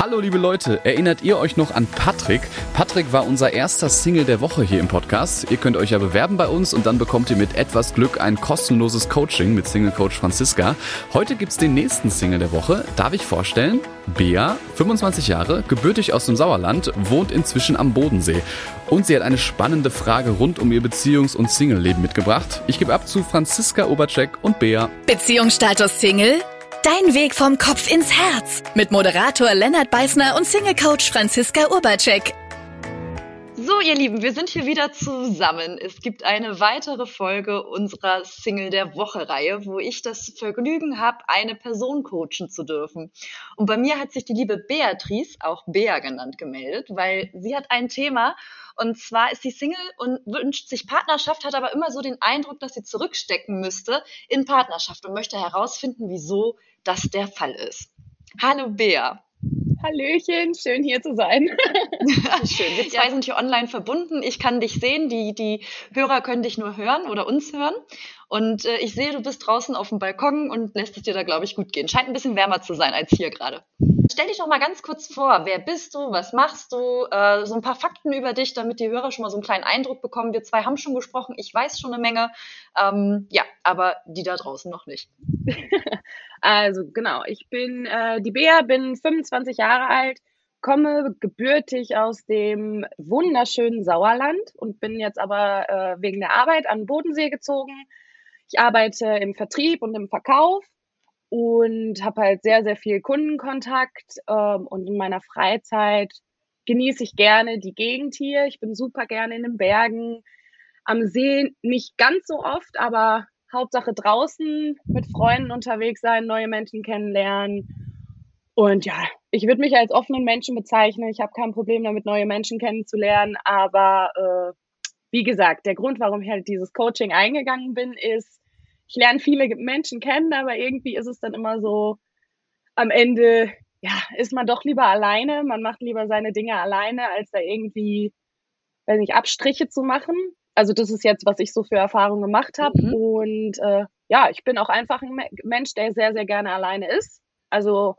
Hallo liebe Leute, erinnert ihr euch noch an Patrick? Patrick war unser erster Single der Woche hier im Podcast. Ihr könnt euch ja bewerben bei uns und dann bekommt ihr mit etwas Glück ein kostenloses Coaching mit Single Coach Franziska. Heute gibt's den nächsten Single der Woche. Darf ich vorstellen? Bea, 25 Jahre, gebürtig aus dem Sauerland, wohnt inzwischen am Bodensee. Und sie hat eine spannende Frage rund um ihr Beziehungs- und Single-Leben mitgebracht. Ich gebe ab zu Franziska Obercheck und Bea. Beziehungsstatus Single? Dein Weg vom Kopf ins Herz mit Moderator Lennart Beißner und Single-Coach Franziska Urbacek. So, ihr Lieben, wir sind hier wieder zusammen. Es gibt eine weitere Folge unserer Single der Woche-Reihe, wo ich das Vergnügen habe, eine Person coachen zu dürfen. Und bei mir hat sich die liebe Beatrice, auch Bea genannt, gemeldet, weil sie hat ein Thema und zwar ist sie Single und wünscht sich Partnerschaft, hat aber immer so den Eindruck, dass sie zurückstecken müsste in Partnerschaft und möchte herausfinden, wieso das der Fall ist. Hallo Bea. Hallöchen, schön hier zu sein. schön. Wir zwei sind hier online verbunden. Ich kann dich sehen, die, die Hörer können dich nur hören oder uns hören. Und äh, ich sehe, du bist draußen auf dem Balkon und lässt es dir da, glaube ich, gut gehen. Scheint ein bisschen wärmer zu sein als hier gerade. Stell dich doch mal ganz kurz vor. Wer bist du? Was machst du? Äh, so ein paar Fakten über dich, damit die Hörer schon mal so einen kleinen Eindruck bekommen. Wir zwei haben schon gesprochen. Ich weiß schon eine Menge. Ähm, ja, aber die da draußen noch nicht. also genau, ich bin äh, die Bea, bin 25 Jahre alt, komme gebürtig aus dem wunderschönen Sauerland und bin jetzt aber äh, wegen der Arbeit an den Bodensee gezogen ich arbeite im Vertrieb und im Verkauf und habe halt sehr, sehr viel Kundenkontakt ähm, und in meiner Freizeit genieße ich gerne die Gegend hier. Ich bin super gerne in den Bergen, am See nicht ganz so oft, aber Hauptsache draußen mit Freunden unterwegs sein, neue Menschen kennenlernen. Und ja, ich würde mich als offenen Menschen bezeichnen. Ich habe kein Problem damit, neue Menschen kennenzulernen. Aber äh, wie gesagt, der Grund, warum ich halt dieses Coaching eingegangen bin, ist, ich lerne viele Menschen kennen, aber irgendwie ist es dann immer so, am Ende, ja, ist man doch lieber alleine. Man macht lieber seine Dinge alleine, als da irgendwie, weiß nicht, Abstriche zu machen. Also das ist jetzt, was ich so für Erfahrungen gemacht habe. Mhm. Und äh, ja, ich bin auch einfach ein Mensch, der sehr, sehr gerne alleine ist. Also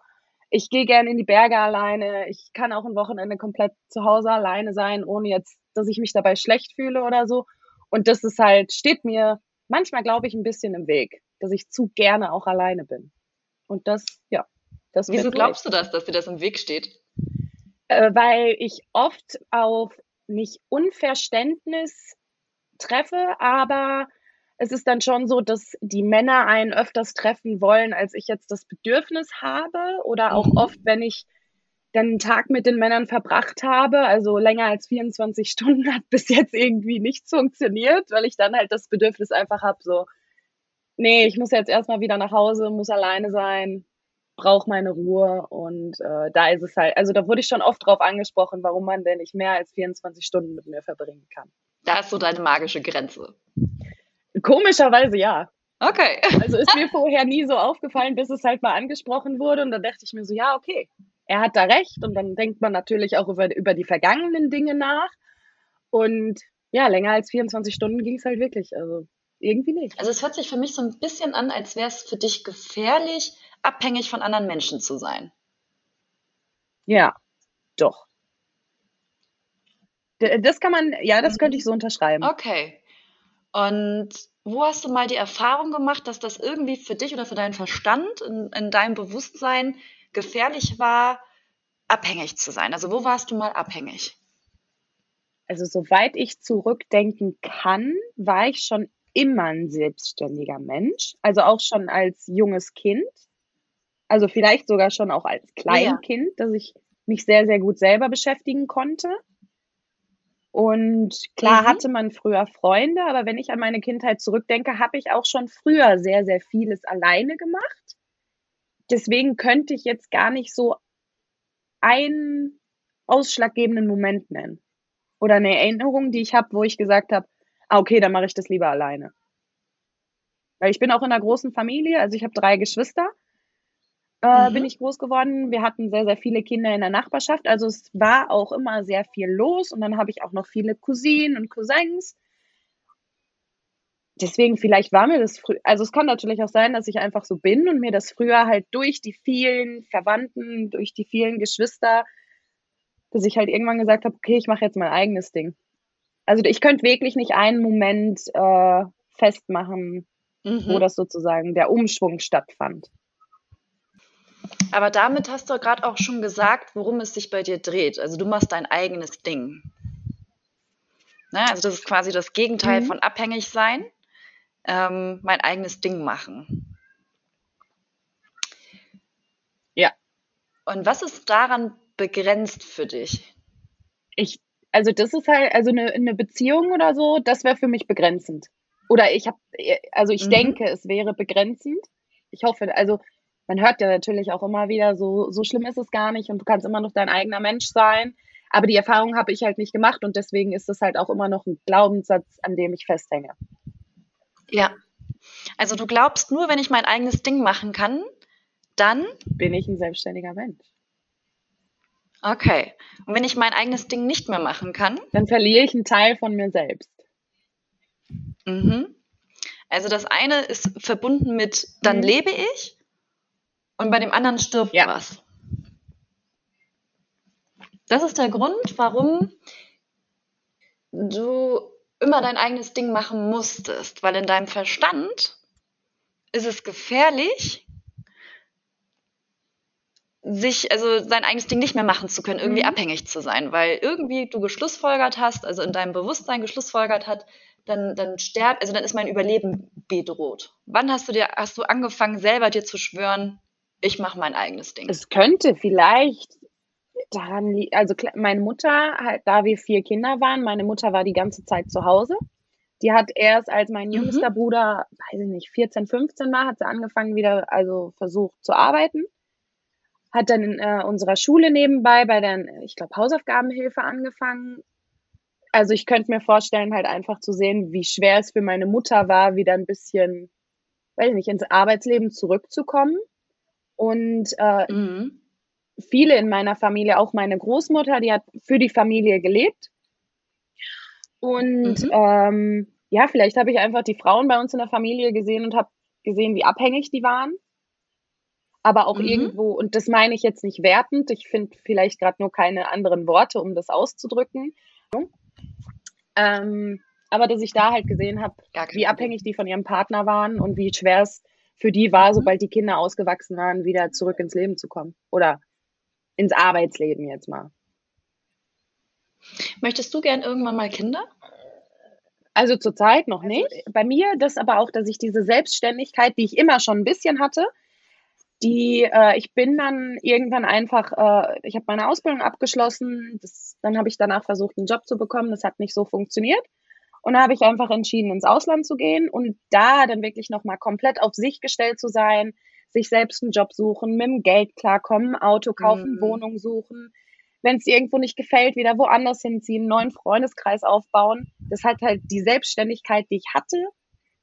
ich gehe gerne in die Berge alleine. Ich kann auch ein Wochenende komplett zu Hause alleine sein, ohne jetzt, dass ich mich dabei schlecht fühle oder so. Und das ist halt, steht mir manchmal, glaube ich, ein bisschen im Weg, dass ich zu gerne auch alleine bin. Und das, ja. Das Wieso glaubst du das, dass dir das im Weg steht? Äh, weil ich oft auf nicht Unverständnis treffe, aber es ist dann schon so, dass die Männer einen öfters treffen wollen, als ich jetzt das Bedürfnis habe. Oder auch mhm. oft, wenn ich dann einen Tag mit den Männern verbracht habe. Also länger als 24 Stunden hat bis jetzt irgendwie nichts funktioniert, weil ich dann halt das Bedürfnis einfach habe, so, nee, ich muss jetzt erstmal wieder nach Hause, muss alleine sein, brauche meine Ruhe. Und äh, da ist es halt, also da wurde ich schon oft drauf angesprochen, warum man denn nicht mehr als 24 Stunden mit mir verbringen kann. Da ist so deine magische Grenze. Komischerweise ja. Okay. Also ist mir vorher nie so aufgefallen, bis es halt mal angesprochen wurde. Und da dachte ich mir so, ja, okay, er hat da recht und dann denkt man natürlich auch über, über die vergangenen Dinge nach. Und ja, länger als 24 Stunden ging es halt wirklich. Also irgendwie nicht. Also es hört sich für mich so ein bisschen an, als wäre es für dich gefährlich, abhängig von anderen Menschen zu sein. Ja, doch. Das kann man, ja, das könnte ich so unterschreiben. Okay. Und wo hast du mal die Erfahrung gemacht, dass das irgendwie für dich oder für deinen Verstand in, in deinem Bewusstsein gefährlich war, abhängig zu sein? Also wo warst du mal abhängig? Also soweit ich zurückdenken kann, war ich schon immer ein selbstständiger Mensch. Also auch schon als junges Kind. Also vielleicht sogar schon auch als Kleinkind, ja. dass ich mich sehr, sehr gut selber beschäftigen konnte. Und klar mhm. hatte man früher Freunde, aber wenn ich an meine Kindheit zurückdenke, habe ich auch schon früher sehr, sehr vieles alleine gemacht deswegen könnte ich jetzt gar nicht so einen ausschlaggebenden Moment nennen. Oder eine Erinnerung, die ich habe, wo ich gesagt habe, ah, okay, dann mache ich das lieber alleine. Weil ich bin auch in einer großen Familie, also ich habe drei Geschwister, äh, mhm. bin ich groß geworden. Wir hatten sehr, sehr viele Kinder in der Nachbarschaft. Also es war auch immer sehr viel los und dann habe ich auch noch viele Cousinen und Cousins. Deswegen vielleicht war mir das früher, also es kann natürlich auch sein, dass ich einfach so bin und mir das früher halt durch die vielen Verwandten, durch die vielen Geschwister, dass ich halt irgendwann gesagt habe, okay, ich mache jetzt mein eigenes Ding. Also ich könnte wirklich nicht einen Moment äh, festmachen, mhm. wo das sozusagen der Umschwung stattfand. Aber damit hast du gerade auch schon gesagt, worum es sich bei dir dreht. Also du machst dein eigenes Ding. Ne? Also das ist quasi das Gegenteil mhm. von abhängig sein, ähm, mein eigenes Ding machen. Ja. Und was ist daran begrenzt für dich? Ich, also das ist halt, also eine, eine Beziehung oder so, das wäre für mich begrenzend. Oder ich habe, also ich mhm. denke, es wäre begrenzend. Ich hoffe, also man hört ja natürlich auch immer wieder, so, so schlimm ist es gar nicht und du kannst immer noch dein eigener Mensch sein. Aber die Erfahrung habe ich halt nicht gemacht und deswegen ist es halt auch immer noch ein Glaubenssatz, an dem ich festhänge. Ja. Also du glaubst nur, wenn ich mein eigenes Ding machen kann, dann bin ich ein selbstständiger Mensch. Okay. Und wenn ich mein eigenes Ding nicht mehr machen kann, dann verliere ich einen Teil von mir selbst. Mhm. Also das eine ist verbunden mit, dann mhm. lebe ich und bei dem anderen stirbt ja. was. Das ist der Grund, warum du immer dein eigenes Ding machen musstest, weil in deinem Verstand ist es gefährlich, sich, also sein eigenes Ding nicht mehr machen zu können, irgendwie mhm. abhängig zu sein, weil irgendwie du geschlussfolgert hast, also in deinem Bewusstsein geschlussfolgert hat, dann, dann sterbt, also dann ist mein Überleben bedroht. Wann hast du dir, hast du angefangen, selber dir zu schwören, ich mache mein eigenes Ding. Es könnte vielleicht daran liegen, also meine Mutter, halt, da wir vier Kinder waren, meine Mutter war die ganze Zeit zu Hause. Die hat erst, als mein mhm. jüngster mhm. Bruder, weiß ich nicht, 14, 15 war, hat sie angefangen wieder, also versucht zu arbeiten. Hat dann in äh, unserer Schule nebenbei bei der, ich glaube, Hausaufgabenhilfe angefangen. Also ich könnte mir vorstellen, halt einfach zu sehen, wie schwer es für meine Mutter war, wieder ein bisschen, weiß ich nicht, ins Arbeitsleben zurückzukommen und äh, mhm. Viele in meiner Familie, auch meine Großmutter, die hat für die Familie gelebt. Und mhm. ähm, ja, vielleicht habe ich einfach die Frauen bei uns in der Familie gesehen und habe gesehen, wie abhängig die waren. Aber auch mhm. irgendwo, und das meine ich jetzt nicht wertend, ich finde vielleicht gerade nur keine anderen Worte, um das auszudrücken. Ähm, aber dass ich da halt gesehen habe, wie abhängig die von ihrem Partner waren und wie schwer es für die war, mhm. sobald die Kinder ausgewachsen waren, wieder zurück ins Leben zu kommen. Oder ins Arbeitsleben jetzt mal. Möchtest du gern irgendwann mal Kinder? Also zurzeit noch also nicht. Bei mir das aber auch, dass ich diese Selbstständigkeit, die ich immer schon ein bisschen hatte, die äh, ich bin dann irgendwann einfach, äh, ich habe meine Ausbildung abgeschlossen, das, dann habe ich danach versucht, einen Job zu bekommen, das hat nicht so funktioniert. Und da habe ich einfach entschieden, ins Ausland zu gehen und da dann wirklich nochmal komplett auf sich gestellt zu sein, sich selbst einen Job suchen, mit dem Geld klarkommen, Auto kaufen, mhm. Wohnung suchen. Wenn es irgendwo nicht gefällt, wieder woanders hinziehen, neuen Freundeskreis aufbauen. Das hat halt die Selbstständigkeit, die ich hatte,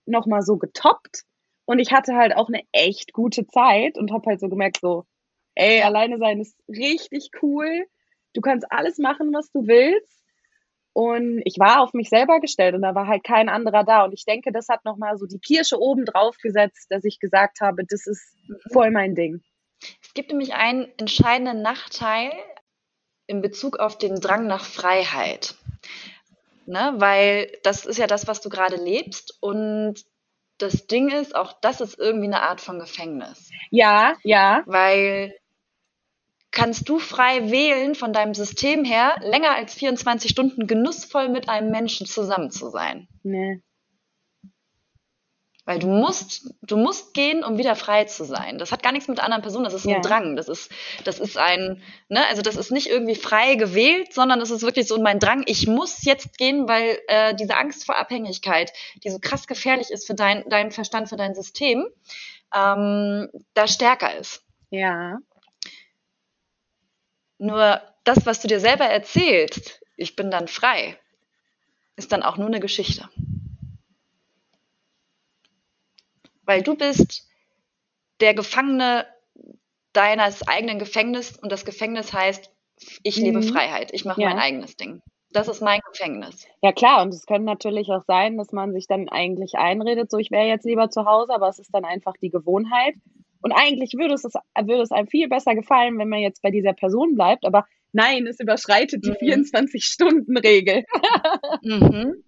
nochmal so getoppt. Und ich hatte halt auch eine echt gute Zeit und habe halt so gemerkt, so, ey, alleine sein ist richtig cool. Du kannst alles machen, was du willst. Und ich war auf mich selber gestellt und da war halt kein anderer da. Und ich denke, das hat nochmal so die Kirsche oben drauf gesetzt, dass ich gesagt habe, das ist mhm. voll mein Ding. Es gibt nämlich einen entscheidenden Nachteil in Bezug auf den Drang nach Freiheit. Ne? Weil das ist ja das, was du gerade lebst. Und das Ding ist, auch das ist irgendwie eine Art von Gefängnis. Ja, ja. Weil kannst du frei wählen von deinem System her, länger als 24 Stunden genussvoll mit einem Menschen zusammen zu sein. Nee. Weil du musst, du musst gehen, um wieder frei zu sein. Das hat gar nichts mit anderen Personen, das ist ein ja. Drang. Das ist, das ist ein, ne, also das ist nicht irgendwie frei gewählt, sondern es ist wirklich so mein Drang, ich muss jetzt gehen, weil äh, diese Angst vor Abhängigkeit, die so krass gefährlich ist für dein, deinen Verstand, für dein System, ähm, da stärker ist. Ja. Nur das, was du dir selber erzählst, ich bin dann frei, ist dann auch nur eine Geschichte. Weil du bist der Gefangene deines eigenen Gefängnisses und das Gefängnis heißt, ich lebe mhm. Freiheit, ich mache ja. mein eigenes Ding. Das ist mein Gefängnis. Ja klar, und es kann natürlich auch sein, dass man sich dann eigentlich einredet, so ich wäre jetzt lieber zu Hause, aber es ist dann einfach die Gewohnheit. Und eigentlich würde es, würde es einem viel besser gefallen, wenn man jetzt bei dieser Person bleibt, aber nein, es überschreitet die mhm. 24-Stunden-Regel. mhm.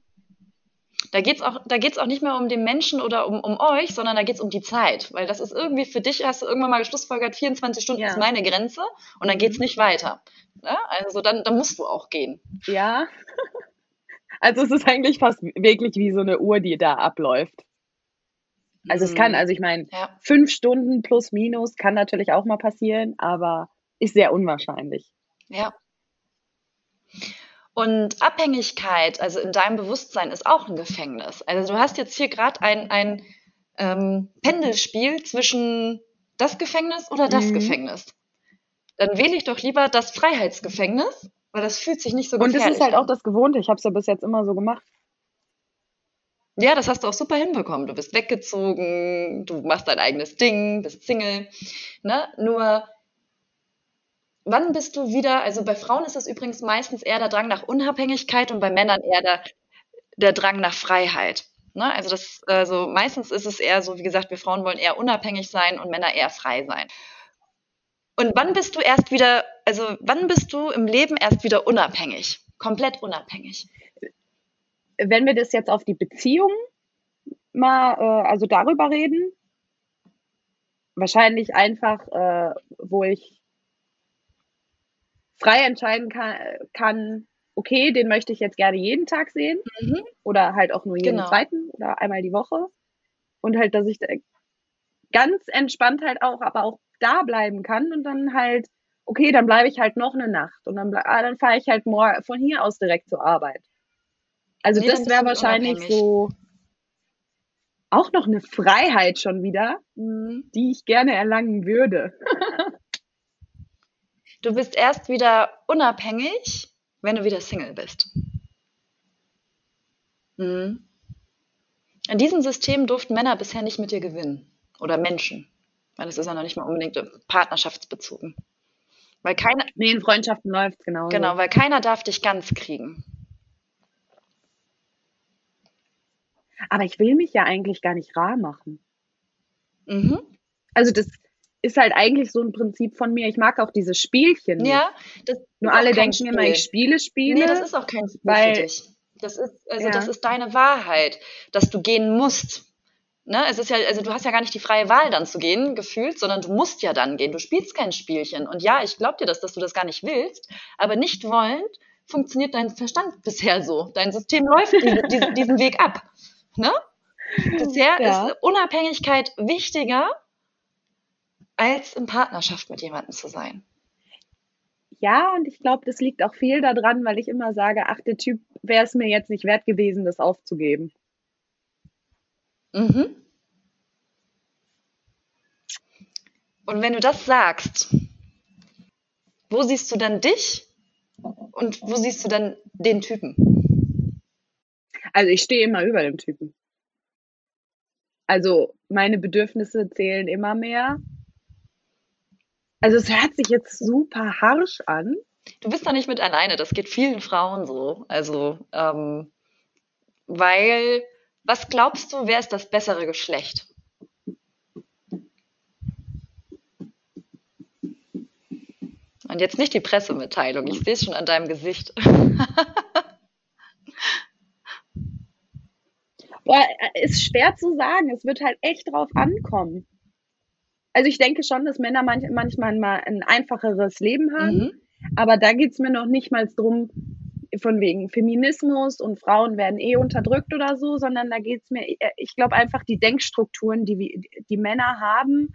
Da geht's auch, auch nicht mehr um den Menschen oder um, um euch, sondern da geht es um die Zeit. Weil das ist irgendwie für dich, hast du irgendwann mal geschlussfolgert, 24 Stunden ja. ist meine Grenze und dann geht es mhm. nicht weiter. Ja? Also dann, dann musst du auch gehen. Ja. Also es ist eigentlich fast wirklich wie so eine Uhr, die da abläuft. Also es kann, mhm. also ich meine, ja. fünf Stunden plus minus kann natürlich auch mal passieren, aber ist sehr unwahrscheinlich. Ja. Und Abhängigkeit, also in deinem Bewusstsein, ist auch ein Gefängnis. Also du hast jetzt hier gerade ein, ein ähm, Pendelspiel zwischen das Gefängnis oder das mhm. Gefängnis. Dann wähle ich doch lieber das Freiheitsgefängnis, weil das fühlt sich nicht so gefährlich an. Und es ist halt auch das Gewohnte. Ich habe es ja bis jetzt immer so gemacht. Ja, das hast du auch super hinbekommen. Du bist weggezogen, du machst dein eigenes Ding, bist Single. Ne? Nur wann bist du wieder, also bei Frauen ist es übrigens meistens eher der Drang nach Unabhängigkeit und bei Männern eher der, der Drang nach Freiheit. Ne? Also das, also meistens ist es eher so, wie gesagt, wir Frauen wollen eher unabhängig sein und Männer eher frei sein. Und wann bist du erst wieder, also wann bist du im Leben erst wieder unabhängig? Komplett unabhängig? Wenn wir das jetzt auf die Beziehung mal, äh, also darüber reden, wahrscheinlich einfach, äh, wo ich frei entscheiden kann, kann, okay, den möchte ich jetzt gerne jeden Tag sehen mhm. oder halt auch nur jeden genau. zweiten oder einmal die Woche. Und halt, dass ich ganz entspannt halt auch, aber auch da bleiben kann und dann halt, okay, dann bleibe ich halt noch eine Nacht und dann, ah, dann fahre ich halt morgen von hier aus direkt zur Arbeit. Also nee, das wäre wahrscheinlich so auch noch eine Freiheit schon wieder, mhm. die ich gerne erlangen würde. Du bist erst wieder unabhängig, wenn du wieder Single bist. Mhm. In diesem System durften Männer bisher nicht mit dir gewinnen. Oder Menschen. Weil das ist ja noch nicht mal unbedingt partnerschaftsbezogen. Weil keiner. Nee, in Freundschaften läuft genau. Genau, weil keiner darf dich ganz kriegen. Aber ich will mich ja eigentlich gar nicht rar machen. Mhm. Also das, ist halt eigentlich so ein Prinzip von mir. Ich mag auch diese Spielchen. Nicht. Ja, nur alle denken Spiel. immer, ich spiele Spiele. Nee, das ist auch kein Spiel weil, für dich. Das ist, also ja. das ist deine Wahrheit, dass du gehen musst. Ne? Es ist ja, also du hast ja gar nicht die freie Wahl, dann zu gehen, gefühlt, sondern du musst ja dann gehen. Du spielst kein Spielchen. Und ja, ich glaube dir das, dass du das gar nicht willst, aber nicht wollend funktioniert dein Verstand bisher so. Dein System läuft diese, diese, diesen Weg ab. Ne? Bisher ja. ist Unabhängigkeit wichtiger als in Partnerschaft mit jemandem zu sein. Ja, und ich glaube, das liegt auch viel daran, weil ich immer sage, ach, der Typ wäre es mir jetzt nicht wert gewesen, das aufzugeben. Mhm. Und wenn du das sagst, wo siehst du dann dich und wo siehst du dann den Typen? Also ich stehe immer über dem Typen. Also meine Bedürfnisse zählen immer mehr also es hört sich jetzt super harsch an. Du bist da nicht mit alleine, das geht vielen Frauen so. Also, ähm, weil, was glaubst du, wer ist das bessere Geschlecht? Und jetzt nicht die Pressemitteilung, ich sehe es schon an deinem Gesicht. Boah, ist schwer zu sagen. Es wird halt echt drauf ankommen. Also ich denke schon, dass Männer manch, manchmal mal ein einfacheres Leben haben, mhm. aber da geht's mir noch nicht mal drum, von wegen Feminismus und Frauen werden eh unterdrückt oder so, sondern da geht's mir, ich glaube einfach, die Denkstrukturen, die die Männer haben,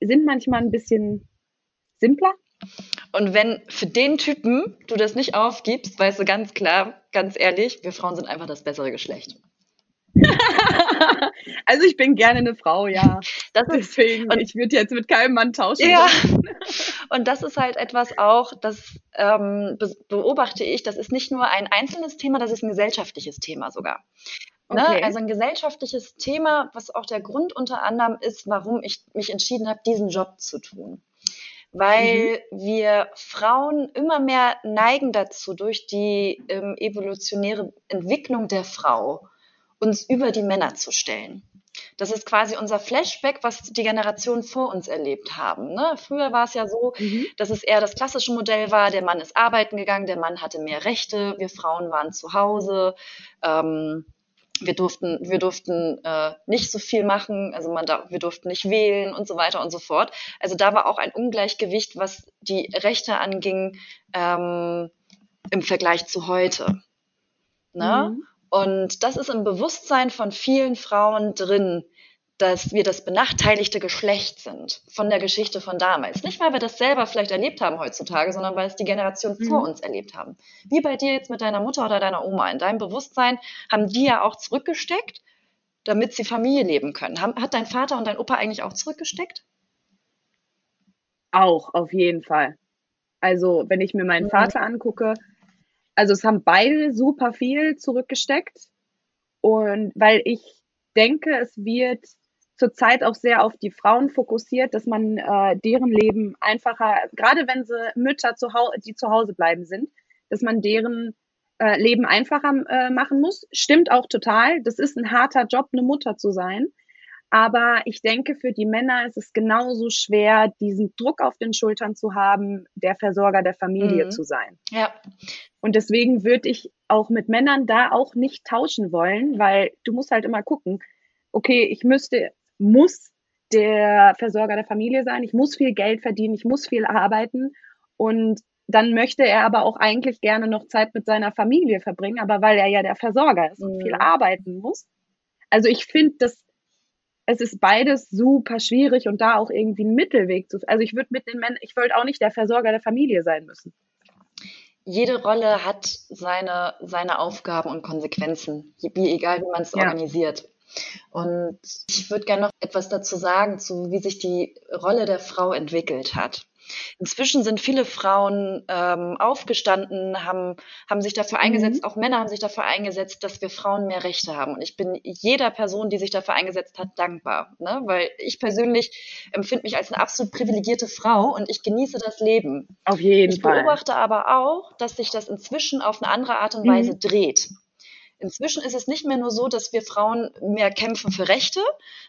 sind manchmal ein bisschen simpler. Und wenn für den Typen du das nicht aufgibst, weißt du ganz klar, ganz ehrlich, wir Frauen sind einfach das bessere Geschlecht. also ich bin gerne eine Frau, ja. Das ist, Deswegen, und, ich würde jetzt mit keinem Mann tauschen. Ja. Und das ist halt etwas auch, das ähm, beobachte ich, das ist nicht nur ein einzelnes Thema, das ist ein gesellschaftliches Thema sogar. Ne? Okay. Also ein gesellschaftliches Thema, was auch der Grund unter anderem ist, warum ich mich entschieden habe, diesen Job zu tun. weil mhm. wir Frauen immer mehr neigen dazu, durch die ähm, evolutionäre Entwicklung der Frau uns über die Männer zu stellen. Das ist quasi unser Flashback, was die Generationen vor uns erlebt haben. Ne? Früher war es ja so, mhm. dass es eher das klassische Modell war, der Mann ist arbeiten gegangen, der Mann hatte mehr Rechte, wir Frauen waren zu Hause. Ähm, wir durften, wir durften äh, nicht so viel machen, also man da, wir durften nicht wählen und so weiter und so fort. Also da war auch ein Ungleichgewicht, was die Rechte anging ähm, im Vergleich zu heute. Ne? Mhm. Und das ist im Bewusstsein von vielen Frauen drin, dass wir das benachteiligte Geschlecht sind von der Geschichte von damals. Nicht, weil wir das selber vielleicht erlebt haben heutzutage, sondern weil es die Generation mhm. vor uns erlebt haben. Wie bei dir jetzt mit deiner Mutter oder deiner Oma. In deinem Bewusstsein haben die ja auch zurückgesteckt, damit sie Familie leben können. Hat dein Vater und dein Opa eigentlich auch zurückgesteckt? Auch, auf jeden Fall. Also, wenn ich mir meinen mhm. Vater angucke, also es haben beide super viel zurückgesteckt. Und weil ich denke, es wird zurzeit auch sehr auf die Frauen fokussiert, dass man äh, deren Leben einfacher, gerade wenn sie Mütter, zu Hause, die zu Hause bleiben sind, dass man deren äh, Leben einfacher äh, machen muss. Stimmt auch total. Das ist ein harter Job, eine Mutter zu sein. Aber ich denke, für die Männer ist es genauso schwer, diesen Druck auf den Schultern zu haben, der Versorger der Familie mhm. zu sein. Ja. Und deswegen würde ich auch mit Männern da auch nicht tauschen wollen, weil du musst halt immer gucken, okay, ich müsste, muss der Versorger der Familie sein, ich muss viel Geld verdienen, ich muss viel arbeiten und dann möchte er aber auch eigentlich gerne noch Zeit mit seiner Familie verbringen, aber weil er ja der Versorger ist und viel mhm. arbeiten muss. Also ich finde, das es ist beides super schwierig und da auch irgendwie einen Mittelweg zu. Also ich würde mit den Männern, ich wollte auch nicht der Versorger der Familie sein müssen. Jede Rolle hat seine, seine Aufgaben und Konsequenzen, wie egal wie man es ja. organisiert. Und ich würde gerne noch etwas dazu sagen, zu wie sich die Rolle der Frau entwickelt hat. Inzwischen sind viele Frauen ähm, aufgestanden, haben, haben sich dafür eingesetzt, mhm. auch Männer haben sich dafür eingesetzt, dass wir Frauen mehr Rechte haben. Und ich bin jeder Person, die sich dafür eingesetzt hat, dankbar. Ne? Weil ich persönlich empfinde mich als eine absolut privilegierte Frau und ich genieße das Leben. Auf jeden ich Fall. Ich beobachte aber auch, dass sich das inzwischen auf eine andere Art und Weise mhm. dreht. Inzwischen ist es nicht mehr nur so, dass wir Frauen mehr kämpfen für Rechte,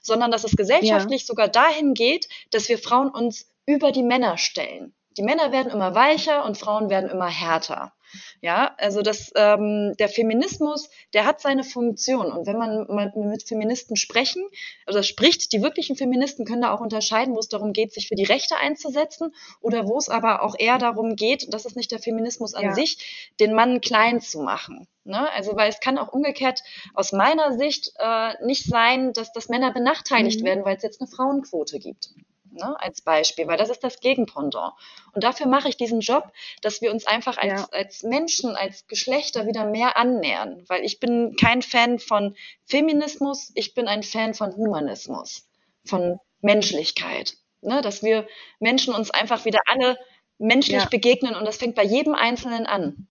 sondern dass es gesellschaftlich ja. sogar dahin geht, dass wir Frauen uns über die Männer stellen. Die Männer werden immer weicher und Frauen werden immer härter. Ja, also das, ähm, der Feminismus, der hat seine Funktion. Und wenn man mal mit Feministen sprechen, also spricht, die wirklichen Feministen können da auch unterscheiden, wo es darum geht, sich für die Rechte einzusetzen oder wo es aber auch eher darum geht, das ist nicht der Feminismus an ja. sich, den Mann klein zu machen. Ne? Also, weil es kann auch umgekehrt aus meiner Sicht äh, nicht sein, dass, dass Männer benachteiligt mhm. werden, weil es jetzt eine Frauenquote gibt ne, als Beispiel, weil das ist das Gegenpendant. Und dafür mache ich diesen Job, dass wir uns einfach als, ja. als Menschen, als Geschlechter wieder mehr annähern, weil ich bin kein Fan von Feminismus, ich bin ein Fan von Humanismus, von Menschlichkeit, ne, dass wir Menschen uns einfach wieder alle menschlich ja. begegnen und das fängt bei jedem Einzelnen an.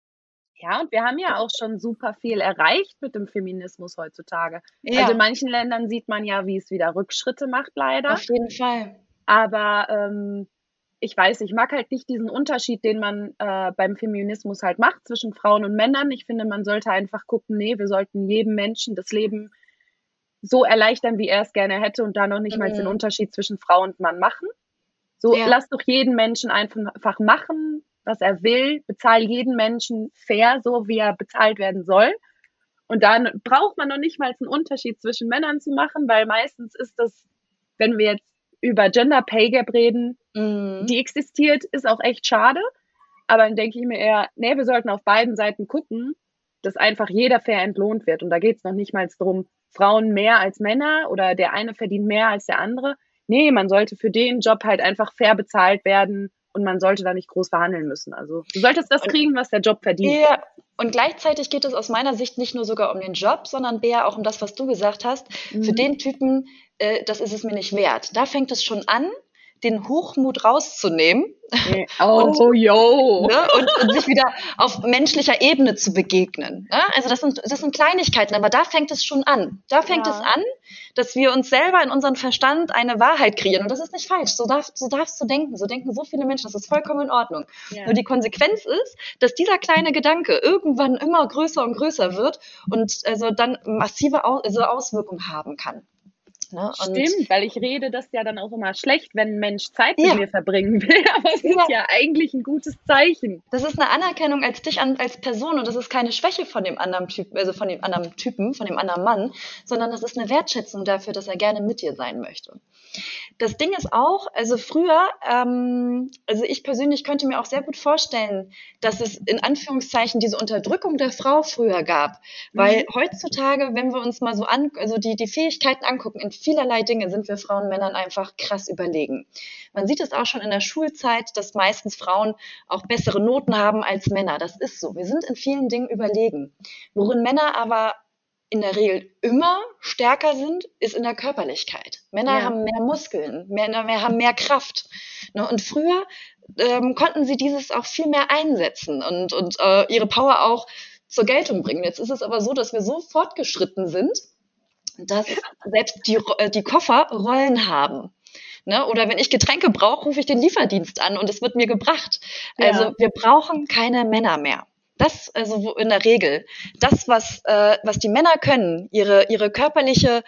Ja, und wir haben ja auch schon super viel erreicht mit dem Feminismus heutzutage. Ja. Also in manchen Ländern sieht man ja, wie es wieder Rückschritte macht, leider. Auf jeden Fall. Aber ähm, ich weiß, ich mag halt nicht diesen Unterschied, den man äh, beim Feminismus halt macht zwischen Frauen und Männern. Ich finde, man sollte einfach gucken, nee, wir sollten jedem Menschen das Leben so erleichtern, wie er es gerne hätte und da noch nicht mhm. mal den mhm. Unterschied zwischen Frau und Mann machen. So, ja. lass doch jeden Menschen einfach machen, was er will, bezahl jeden Menschen fair, so wie er bezahlt werden soll. Und dann braucht man noch nicht mal einen Unterschied zwischen Männern zu machen, weil meistens ist das, wenn wir jetzt über Gender Pay Gap reden, mhm. die existiert, ist auch echt schade. Aber dann denke ich mir eher, nee, wir sollten auf beiden Seiten gucken, dass einfach jeder fair entlohnt wird. Und da geht es noch nicht mal darum, Frauen mehr als Männer oder der eine verdient mehr als der andere. Nee, man sollte für den Job halt einfach fair bezahlt werden und man sollte da nicht groß verhandeln müssen. Also du solltest das kriegen, was der Job verdient. Ja, und gleichzeitig geht es aus meiner Sicht nicht nur sogar um den Job, sondern eher auch um das, was du gesagt hast. Mhm. Für den Typen, äh, das ist es mir nicht wert. Da fängt es schon an, den Hochmut rauszunehmen Oh, und, yo. Ne, und, und, sich wieder auf menschlicher Ebene zu begegnen. Ne? Also das sind, das sind Kleinigkeiten, aber da fängt es schon an. Da fängt ja. es an, dass wir uns selber in unserem Verstand eine Wahrheit kreieren. Und das ist nicht falsch. So, darf, so darfst du denken. So denken so viele Menschen. Das ist vollkommen in Ordnung. Ja. Nur die Konsequenz ist, dass dieser kleine Gedanke irgendwann immer größer und größer wird und also dann massive Aus also Auswirkungen haben kann. Ne? Stimmt, weil ich rede das ja dann auch immer schlecht, wenn ein Mensch Zeit mit ja. mir verbringen will. Aber es ja. ist ja eigentlich ein gutes Zeichen. Das ist eine Anerkennung als dich an, als Person und das ist keine Schwäche von dem anderen Typen, also von dem anderen Typen, von dem anderen Mann, sondern das ist eine Wertschätzung dafür, dass er gerne mit dir sein möchte. Das Ding ist auch, also früher, ähm, also ich persönlich könnte mir auch sehr gut vorstellen, dass es in Anführungszeichen diese Unterdrückung der Frau früher gab. Weil mhm. heutzutage, wenn wir uns mal so an, also die, die Fähigkeiten angucken, in vielerlei Dinge sind wir Frauen Männern einfach krass überlegen. Man sieht es auch schon in der Schulzeit, dass meistens Frauen auch bessere Noten haben als Männer. Das ist so. Wir sind in vielen Dingen überlegen. Worin Männer aber in der Regel immer stärker sind, ist in der Körperlichkeit. Männer ja. haben mehr Muskeln, Männer mehr, haben mehr Kraft. Ne? Und früher ähm, konnten sie dieses auch viel mehr einsetzen und, und äh, ihre Power auch zur Geltung bringen. Jetzt ist es aber so, dass wir so fortgeschritten sind, dass selbst die, äh, die Koffer Rollen haben. Ne? Oder wenn ich Getränke brauche, rufe ich den Lieferdienst an und es wird mir gebracht. Ja. Also wir brauchen keine Männer mehr. Das, also in der Regel, das, was, äh, was die Männer können, ihre, ihre körperliche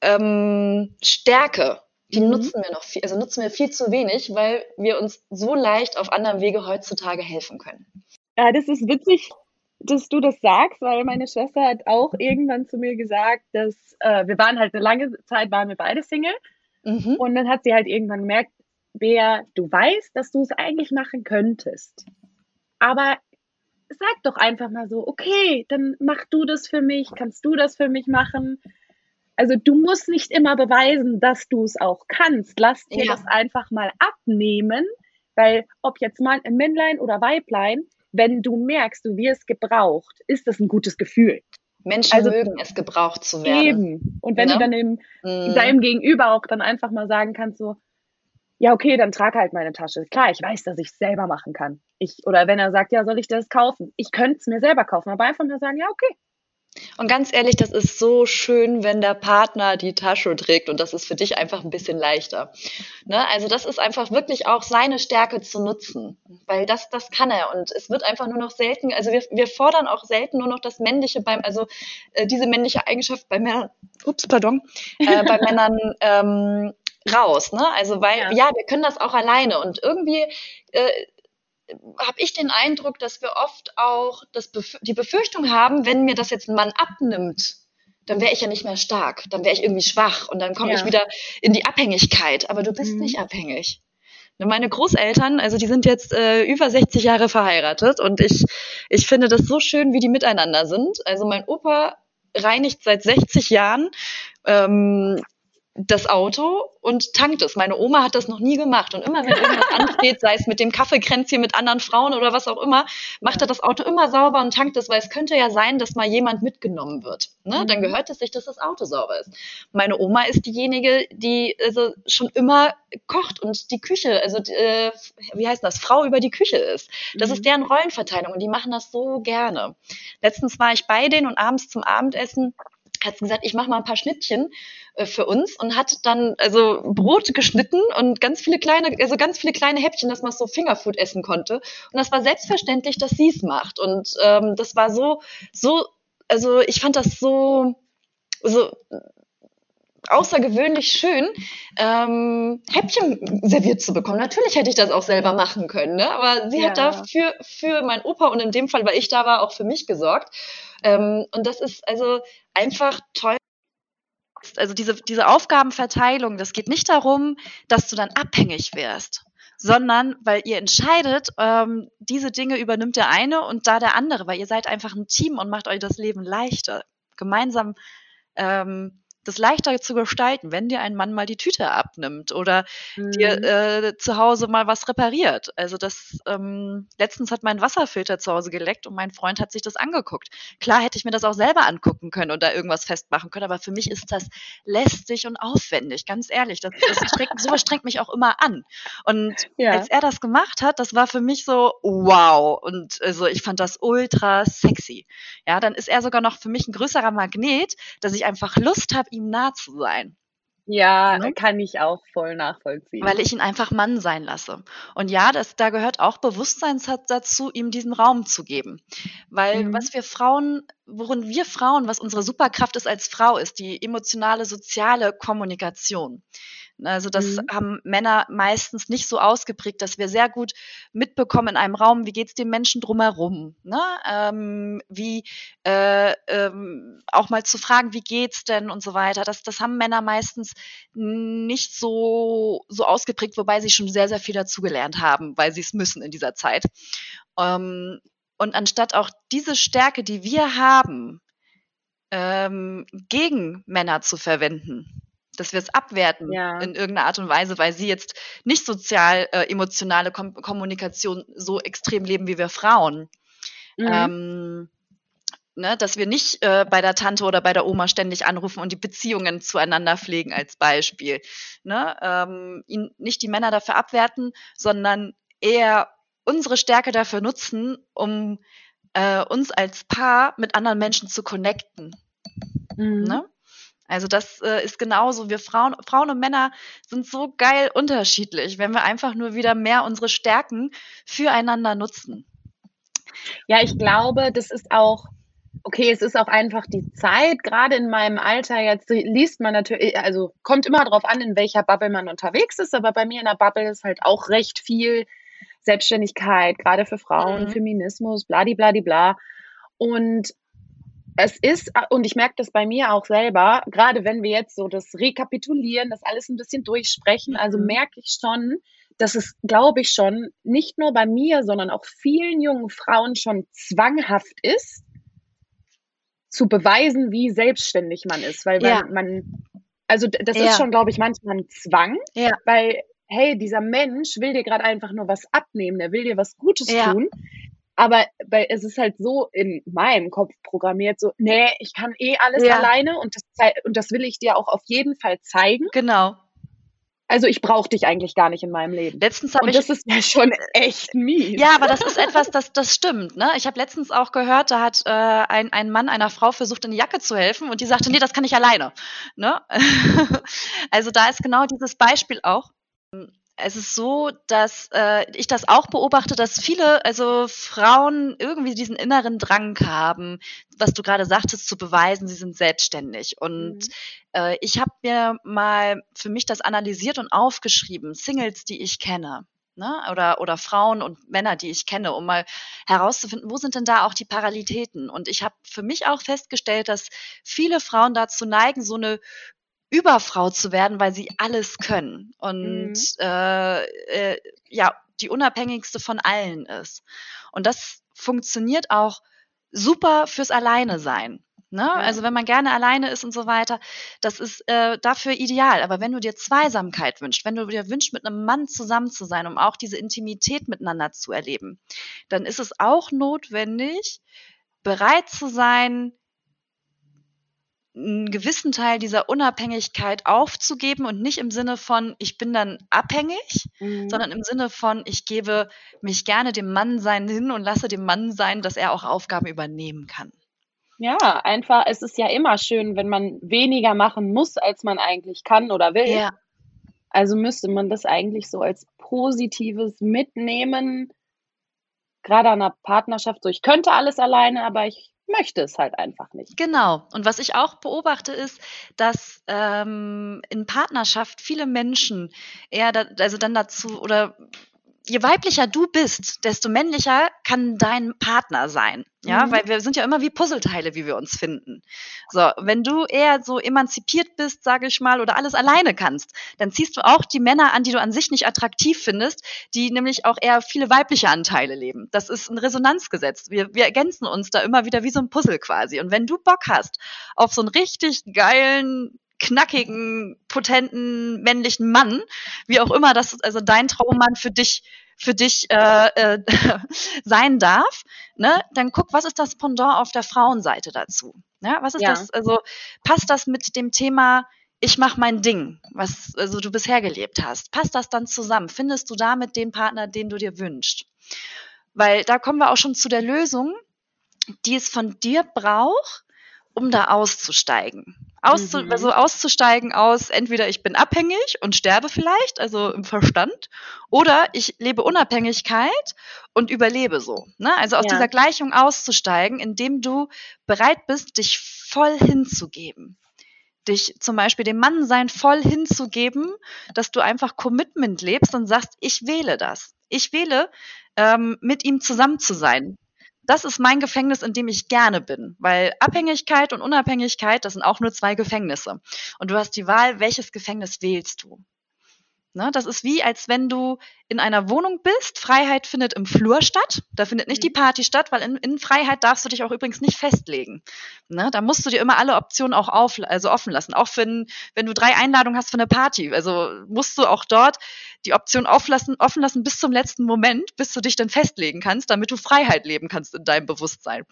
ähm, Stärke, die mhm. nutzen wir noch viel, also nutzen wir viel zu wenig, weil wir uns so leicht auf anderem Wege heutzutage helfen können. Ja, das ist witzig, dass du das sagst, weil meine Schwester hat auch irgendwann zu mir gesagt, dass äh, wir waren halt eine lange Zeit, waren wir beide Single. Mhm. Und dann hat sie halt irgendwann gemerkt, Bea, du weißt, dass du es eigentlich machen könntest. Aber sag doch einfach mal so, okay, dann mach du das für mich, kannst du das für mich machen. Also du musst nicht immer beweisen, dass du es auch kannst. Lass dir ja. das einfach mal abnehmen, weil ob jetzt mal ein Männlein oder Weiblein, wenn du merkst, du wirst gebraucht, ist das ein gutes Gefühl. Menschen also, mögen es, gebraucht zu werden. Eben. Und wenn ja. du dann dem, mm. deinem Gegenüber auch dann einfach mal sagen kannst, so, ja, okay, dann trag halt meine Tasche. Klar, ich weiß, dass ich es selber machen kann. Ich, oder wenn er sagt, ja, soll ich das kaufen? Ich könnte es mir selber kaufen, aber einfach nur sagen, ja, okay. Und ganz ehrlich, das ist so schön, wenn der Partner die Tasche trägt und das ist für dich einfach ein bisschen leichter. Ne? Also das ist einfach wirklich auch seine Stärke zu nutzen, weil das, das kann er und es wird einfach nur noch selten, also wir, wir fordern auch selten nur noch das Männliche beim, also äh, diese männliche Eigenschaft bei Männern, ups, pardon, äh, bei Männern ähm, raus, ne? Also weil ja. ja. wir können das auch alleine und irgendwie äh, habe ich den Eindruck, dass wir oft auch das Bef die Befürchtung haben, wenn mir das jetzt ein Mann abnimmt, dann wäre ich ja nicht mehr stark, dann wäre ich irgendwie schwach und dann komme ja. ich wieder in die Abhängigkeit. Aber du bist mhm. nicht abhängig. Ne, meine Großeltern, also die sind jetzt äh, über 60 Jahre verheiratet und ich, ich finde das so schön, wie die miteinander sind. Also mein Opa reinigt seit 60 Jahren ähm, das Auto und tankt es. Meine Oma hat das noch nie gemacht. Und immer wenn irgendwas ansteht, sei es mit dem Kaffeekränzchen mit anderen Frauen oder was auch immer, macht er das Auto immer sauber und tankt es, weil es könnte ja sein, dass mal jemand mitgenommen wird. Ne? Dann mhm. gehört es sich, dass das Auto sauber ist. Meine Oma ist diejenige, die also schon immer kocht und die Küche, also äh, wie heißt das, Frau über die Küche ist. Das mhm. ist deren Rollenverteilung und die machen das so gerne. Letztens war ich bei denen und abends zum Abendessen hat gesagt, ich mache mal ein paar Schnittchen äh, für uns und hat dann also Brot geschnitten und ganz viele kleine, also ganz viele kleine Häppchen, dass man so Fingerfood essen konnte. Und das war selbstverständlich, dass sie es macht. Und ähm, das war so, so, also ich fand das so, so außergewöhnlich schön, ähm, Häppchen serviert zu bekommen. Natürlich hätte ich das auch selber machen können, ne? aber sie ja. hat da für, für mein Opa und in dem Fall, weil ich da war, auch für mich gesorgt. Ähm, und das ist also einfach toll. Also diese, diese Aufgabenverteilung, das geht nicht darum, dass du dann abhängig wirst, sondern weil ihr entscheidet, ähm, diese Dinge übernimmt der eine und da der andere, weil ihr seid einfach ein Team und macht euch das Leben leichter. Gemeinsam ähm, das leichter zu gestalten, wenn dir ein Mann mal die Tüte abnimmt oder Mhm. dir äh, zu Hause mal was repariert. Also das ähm, letztens hat mein Wasserfilter zu Hause geleckt und mein Freund hat sich das angeguckt. Klar hätte ich mir das auch selber angucken können und da irgendwas festmachen können, aber für mich ist das lästig und aufwendig, ganz ehrlich. Das, das strengt, sowas strengt mich auch immer an. Und Ja. als er das gemacht hat, das war für mich so wow. Und also ich fand das ultra sexy. Ja, dann ist er sogar noch für mich ein größerer Magnet, dass ich einfach Lust habe, ihm nah zu sein. Ja, Ne? kann ich auch voll nachvollziehen. Weil ich ihn einfach Mann sein lasse. Und ja, das, da gehört auch Bewusstsein dazu, ihm diesen Raum zu geben. Weil Mhm. was wir Frauen, worin wir Frauen, was unsere Superkraft ist als Frau, ist die emotionale, soziale Kommunikation. Also das Mhm. haben Männer meistens nicht so ausgeprägt, dass wir sehr gut mitbekommen in einem Raum, wie geht's dem Menschen drumherum. Ne? Ähm, wie äh, ähm, auch mal zu fragen, wie geht's denn und so weiter. Das, das haben Männer meistens nicht so, so ausgeprägt, wobei sie schon sehr, sehr viel dazugelernt haben, weil sie es müssen in dieser Zeit. Ähm, und anstatt auch diese Stärke, die wir haben, ähm, gegen Männer zu verwenden, dass wir es abwerten Ja. in irgendeiner Art und Weise, weil sie jetzt nicht sozial äh, emotionale Kom Kommunikation so extrem leben wie wir Frauen. Mhm. Ähm, ne, dass wir nicht äh, bei der Tante oder bei der Oma ständig anrufen und die Beziehungen zueinander pflegen als Beispiel. Ne? Ähm, ihn, nicht die Männer dafür abwerten, sondern eher unsere Stärke dafür nutzen, um äh, uns als Paar mit anderen Menschen zu connecten. Mhm. Ne? Also das äh, ist genauso. Wir Frauen, Frauen und Männer sind so geil unterschiedlich, wenn wir einfach nur wieder mehr unsere Stärken füreinander nutzen. Ja, ich glaube, das ist auch, okay, es ist auch einfach die Zeit, gerade in meinem Alter, jetzt liest man natürlich, also kommt immer darauf an, in welcher Bubble man unterwegs ist, aber bei mir in der Bubble ist halt auch recht viel Selbstständigkeit, gerade für Frauen, Mhm. Feminismus, bladibladibla. Und es ist, und ich merke das bei mir auch selber, gerade wenn wir jetzt so das rekapitulieren, das alles ein bisschen durchsprechen, also Mhm. merke ich schon, dass es, glaube ich schon, nicht nur bei mir, sondern auch vielen jungen Frauen schon zwanghaft ist, zu beweisen, wie selbstständig man ist. Weil Ja. man, also das Ja. ist schon, glaube ich, manchmal ein Zwang, Ja. weil, hey, dieser Mensch will dir gerade einfach nur was abnehmen, der will dir was Gutes tun. Aber bei, es ist halt so in meinem Kopf programmiert, so, nee, ich kann eh alles Ja. alleine und das, und das will ich dir auch auf jeden Fall zeigen. Genau. Also ich brauche dich eigentlich gar nicht in meinem Leben. Letztens habe ich das ist ja schon echt mies. Ja, aber das ist etwas, das, das stimmt. Ne? Ich habe letztens auch gehört, da hat äh, ein, ein Mann einer Frau versucht, in die Jacke zu helfen und die sagte, nee, das kann ich alleine. Ne? also da ist genau dieses Beispiel auch. Es ist so, dass äh, ich das auch beobachte, dass viele, also Frauen irgendwie diesen inneren Drang haben, was du gerade sagtest, zu beweisen, sie sind selbstständig. Und Mhm. äh, ich habe mir mal für mich das analysiert und aufgeschrieben, Singles, die ich kenne ne? oder, oder Frauen und Männer, die ich kenne, um mal herauszufinden, wo sind denn da auch die Parallelitäten. Und ich habe für mich auch festgestellt, dass viele Frauen dazu neigen, so eine Überfrau zu werden, weil sie alles können und Mhm. äh, äh, ja, die unabhängigste von allen ist. Und das funktioniert auch super fürs Alleine sein. Ne? Ja. Also wenn man gerne alleine ist und so weiter, das ist äh, dafür ideal. Aber wenn du dir Zweisamkeit wünschst, wenn du dir wünschst, mit einem Mann zusammen zu sein, um auch diese Intimität miteinander zu erleben, dann ist es auch notwendig, bereit zu sein, einen gewissen Teil dieser Unabhängigkeit aufzugeben und nicht im Sinne von, ich bin dann abhängig, Mhm. sondern im Sinne von, ich gebe mich gerne dem Mann sein hin und lasse dem Mann sein, dass er auch Aufgaben übernehmen kann. Ja, einfach, es ist ja immer schön, wenn man weniger machen muss, als man eigentlich kann oder will. Ja, Also müsste man das eigentlich so als positives mitnehmen, gerade an einer Partnerschaft. So, ich könnte alles alleine, aber ich möchte es halt einfach nicht. genau. Und was ich auch beobachte, ist, dass ähm, in Partnerschaft viele Menschen eher, da, also dann dazu oder je weiblicher du bist, desto männlicher kann dein Partner sein. Ja, Mhm. weil wir sind ja immer wie Puzzleteile, wie wir uns finden. So, wenn du eher so emanzipiert bist, sage ich mal, oder alles alleine kannst, dann ziehst du auch die Männer an, die du an sich nicht attraktiv findest, die nämlich auch eher viele weibliche Anteile leben. Das ist ein Resonanzgesetz. Wir, wir ergänzen uns da immer wieder wie so ein Puzzle quasi. Und wenn du Bock hast auf so einen richtig geilen knackigen, potenten, männlichen Mann, wie auch immer das also dein Traummann für dich für dich äh, äh, sein darf, ne, dann guck, was ist das Pendant auf der Frauenseite dazu? Ja, was ist ja. das? Also passt das mit dem Thema ich mache mein Ding, was also du bisher gelebt hast? Passt das dann zusammen? Findest du damit den Partner, den du dir wünschst? Weil da kommen wir auch schon zu der Lösung, die es von dir braucht, um da auszusteigen. Auszu mhm. Also auszusteigen aus, entweder ich bin abhängig und sterbe vielleicht, also im Verstand, oder ich lebe Unabhängigkeit und überlebe so. Ne? Also aus ja. dieser Gleichung auszusteigen, indem du bereit bist, dich voll hinzugeben. Dich zum Beispiel dem Mannsein voll hinzugeben, dass du einfach Commitment lebst und sagst, ich wähle das. Ich wähle, ähm, mit ihm zusammen zu sein das ist mein Gefängnis, in dem ich gerne bin, weil Abhängigkeit und Unabhängigkeit, das sind auch nur zwei Gefängnisse. Und du hast die Wahl, welches Gefängnis wählst du. Ne, das ist wie, als wenn du in einer Wohnung bist. Freiheit findet im Flur statt. Da findet nicht die mhm. Party statt, weil in, in Freiheit darfst du dich auch übrigens nicht festlegen. Ne, da musst du dir immer alle Optionen auch auf, also offen lassen. Auch wenn, wenn du drei Einladungen hast für eine Party. Also musst du auch dort die Option auflassen, offen lassen bis zum letzten Moment, bis du dich dann festlegen kannst, damit du Freiheit leben kannst in deinem Bewusstsein.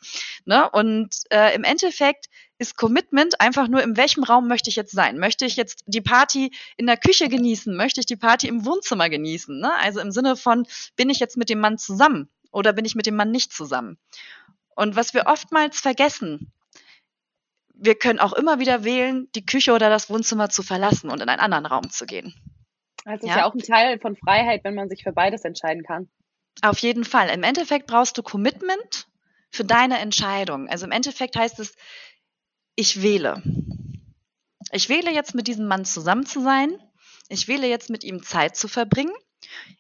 Ne? Und äh, im Endeffekt ist Commitment einfach nur, in welchem Raum möchte ich jetzt sein? Möchte ich jetzt die Party in der Küche genießen? Möchte ich die Party im Wohnzimmer genießen? Ne? Also im Sinne von, bin ich jetzt mit dem Mann zusammen oder bin ich mit dem Mann nicht zusammen? Und was wir oftmals vergessen, wir können auch immer wieder wählen, die Küche oder das Wohnzimmer zu verlassen und in einen anderen Raum zu gehen. Also ja? ist ja auch ein Teil von Freiheit, wenn man sich für beides entscheiden kann. Auf jeden Fall. Im Endeffekt brauchst du Commitment für deine Entscheidung. Also im Endeffekt heißt es, ich wähle. Ich wähle jetzt mit diesem Mann zusammen zu sein. Ich wähle jetzt mit ihm Zeit zu verbringen.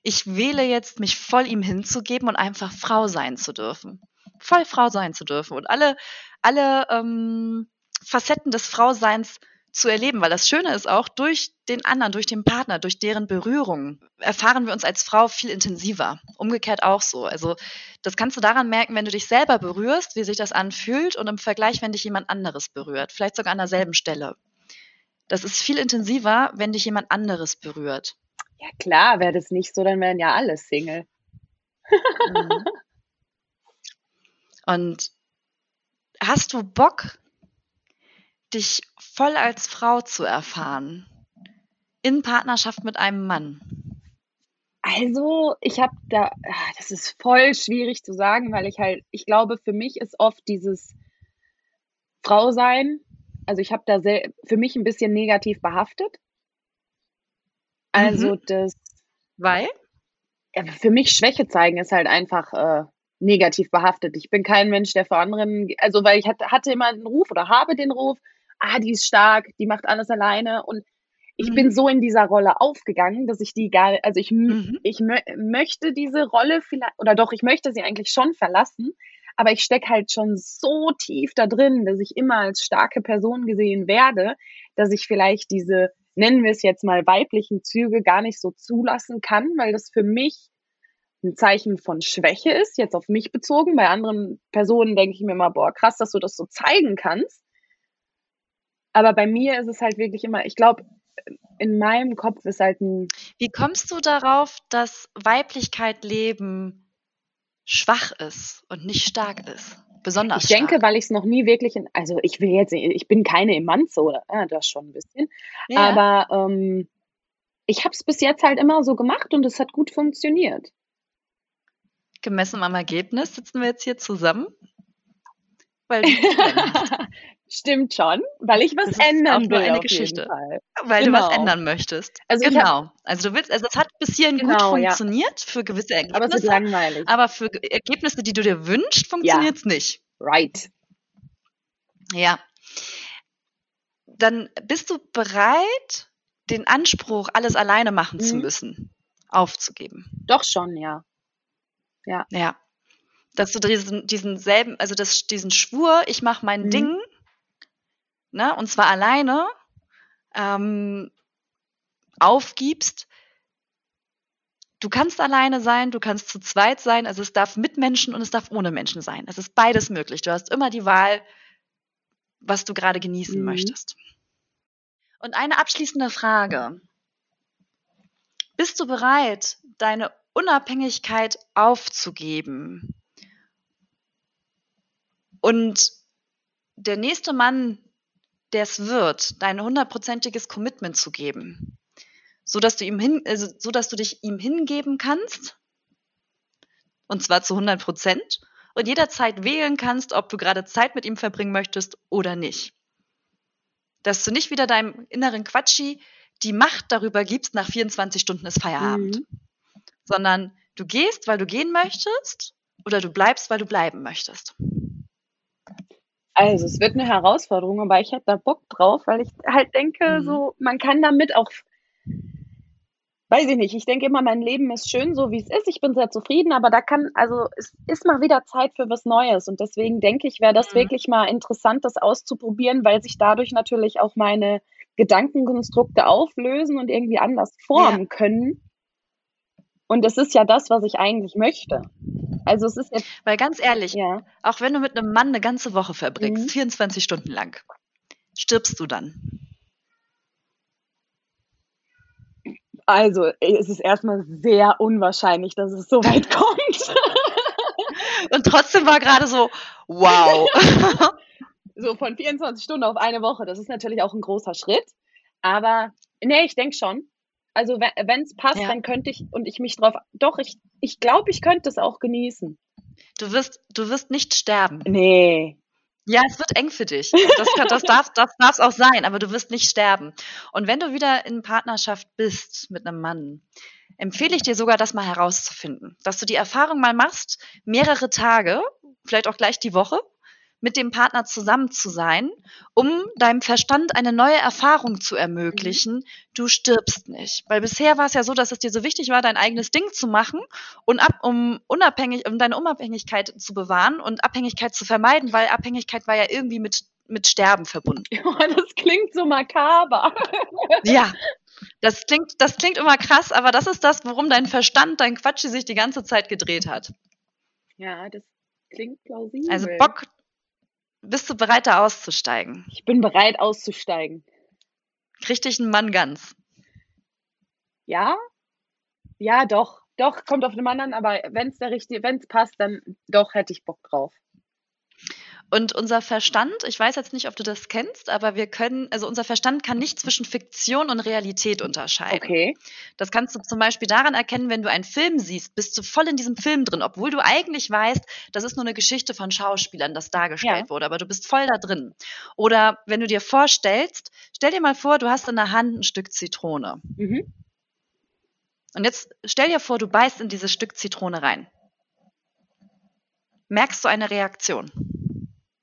Ich wähle jetzt, mich voll ihm hinzugeben und einfach Frau sein zu dürfen. Voll Frau sein zu dürfen und alle, alle ähm, Facetten des Frauseins zu erleben, weil das Schöne ist auch, durch den anderen, durch den Partner, durch deren Berührung erfahren wir uns als Frau viel intensiver. Umgekehrt auch so. Also das kannst du daran merken, wenn du dich selber berührst, wie sich das anfühlt und im Vergleich, wenn dich jemand anderes berührt, vielleicht sogar an derselben Stelle. Das ist viel intensiver, wenn dich jemand anderes berührt. Ja klar, wäre das nicht so, dann wären ja alle Single. Mhm. Und hast du Bock, dich voll als Frau zu erfahren. In Partnerschaft mit einem Mann. Also, ich habe da, ah, das ist voll schwierig zu sagen, weil ich halt, ich glaube, für mich ist oft dieses Frausein, also ich habe da sehr, für mich ein bisschen negativ behaftet. Also mhm. das. Weil? Ja, für mich Schwäche zeigen ist halt einfach äh, negativ behaftet. Ich bin kein Mensch, der vor anderen, also weil ich hatte, hatte immer den Ruf oder habe den Ruf, ah, die ist stark, die macht alles alleine und ich mhm. bin so in dieser Rolle aufgegangen, dass ich die gar, also ich, mhm. ich mö möchte diese Rolle vielleicht, oder doch, ich möchte sie eigentlich schon verlassen, aber ich stecke halt schon so tief da drin, dass ich immer als starke Person gesehen werde, dass ich vielleicht diese, nennen wir es jetzt mal, weiblichen Züge gar nicht so zulassen kann, weil das für mich ein Zeichen von Schwäche ist, jetzt auf mich bezogen. Bei anderen Personen denke ich mir immer, boah, krass, dass du das so zeigen kannst. Aber bei mir ist es halt wirklich immer, ich glaube, in meinem Kopf ist halt ein. Wie kommst du darauf, dass Weiblichkeit leben schwach ist und nicht stark ist? Besonders Ich stark. denke, weil ich es noch nie wirklich in, also ich will jetzt, ich bin keine Emanze oder, ja, das schon ein bisschen. Ja. Aber ähm, ich habe es bis jetzt halt immer so gemacht und es hat gut funktioniert. Gemessen am Ergebnis sitzen wir jetzt hier zusammen. Weil Stimmt schon, weil ich was das ändern will. Eine Geschichte. Weil genau. du was genau. ändern möchtest. Also genau. Hab, also du willst, also es hat bis hierhin genau, gut funktioniert ja. für gewisse Ergebnisse. Aber es ist langweilig. Aber für Ergebnisse, die du dir wünschst, funktioniert es ja. nicht. Right. Ja. Dann bist du bereit, den Anspruch, alles alleine machen mhm. zu müssen, aufzugeben. Doch schon, ja. Ja. Ja. Dass du diesen, diesen selben, also das, diesen Schwur, ich mache mein mhm. Ding, ne, und zwar alleine, ähm, aufgibst, du kannst alleine sein, du kannst zu zweit sein, also es darf mit Menschen und es darf ohne Menschen sein. Es ist beides möglich. Du hast immer die Wahl, was du gerade genießen mhm. möchtest. Und eine abschließende Frage. Bist du bereit, deine Unabhängigkeit aufzugeben? Und der nächste Mann, der es wird, dein hundertprozentiges Commitment zu geben, so dass du ihm hin, also, so dass du dich ihm hingeben kannst, und zwar zu 100 Prozent, und jederzeit wählen kannst, ob du gerade Zeit mit ihm verbringen möchtest oder nicht. Dass du nicht wieder deinem inneren Quatschi die Macht darüber gibst, nach 24 Stunden ist Feierabend, mhm. sondern du gehst, weil du gehen möchtest, oder du bleibst, weil du bleiben möchtest. Also, es wird eine Herausforderung, aber ich hätte da Bock drauf, weil ich halt denke, mhm. so, man kann damit auch weiß ich nicht, ich denke immer, mein Leben ist schön, so wie es ist. Ich bin sehr zufrieden, aber da kann, also es ist mal wieder Zeit für was Neues. Und deswegen denke ich, wäre das mhm. wirklich mal interessant, das auszuprobieren, weil sich dadurch natürlich auch meine Gedankenkonstrukte auflösen und irgendwie anders formen ja. können. Und das ist ja das, was ich eigentlich möchte. Also es ist jetzt. Weil ganz ehrlich, ja. auch wenn du mit einem Mann eine ganze Woche verbringst, mhm. 24 Stunden lang, stirbst du dann. Also, es ist erstmal sehr unwahrscheinlich, dass es so weit kommt. Und trotzdem war gerade so, wow. so von 24 Stunden auf eine Woche, das ist natürlich auch ein großer Schritt. Aber nee, ich denke schon. Also wenn es passt, ja. dann könnte ich und ich mich drauf. Doch, ich, ich glaube, ich könnte es auch genießen. Du wirst, du wirst nicht sterben. Nee. Ja, es wird eng für dich. Das, kann, das darf das darf's auch sein, aber du wirst nicht sterben. Und wenn du wieder in Partnerschaft bist mit einem Mann, empfehle ich dir sogar, das mal herauszufinden. Dass du die Erfahrung mal machst, mehrere Tage, vielleicht auch gleich die Woche, mit dem Partner zusammen zu sein, um deinem Verstand eine neue Erfahrung zu ermöglichen. Mhm. Du stirbst nicht. Weil bisher war es ja so, dass es dir so wichtig war, dein eigenes Ding zu machen und ab, um unabhängig, um deine Unabhängigkeit zu bewahren und Abhängigkeit zu vermeiden, weil Abhängigkeit war ja irgendwie mit, mit Sterben verbunden. Ja, das klingt so makaber. Ja, das klingt, das klingt immer krass, aber das ist das, worum dein Verstand, dein Quatsch sich die ganze Zeit gedreht hat. Ja, das klingt plausibel. Also Bock, bist du bereit, da auszusteigen? Ich bin bereit, auszusteigen. Krieg dich ein Mann ganz? Ja? Ja, doch. Doch, kommt auf den Mann an, aber wenn es der richtige, wenn es passt, dann doch hätte ich Bock drauf. Und unser Verstand, ich weiß jetzt nicht, ob du das kennst, aber wir können, also unser Verstand kann nicht zwischen Fiktion und Realität unterscheiden. Okay. Das kannst du zum Beispiel daran erkennen, wenn du einen Film siehst, bist du voll in diesem Film drin, obwohl du eigentlich weißt, das ist nur eine Geschichte von Schauspielern, das dargestellt ja. wurde, aber du bist voll da drin. Oder wenn du dir vorstellst, stell dir mal vor, du hast in der Hand ein Stück Zitrone. Mhm. Und jetzt stell dir vor, du beißt in dieses Stück Zitrone rein. Merkst du eine Reaktion?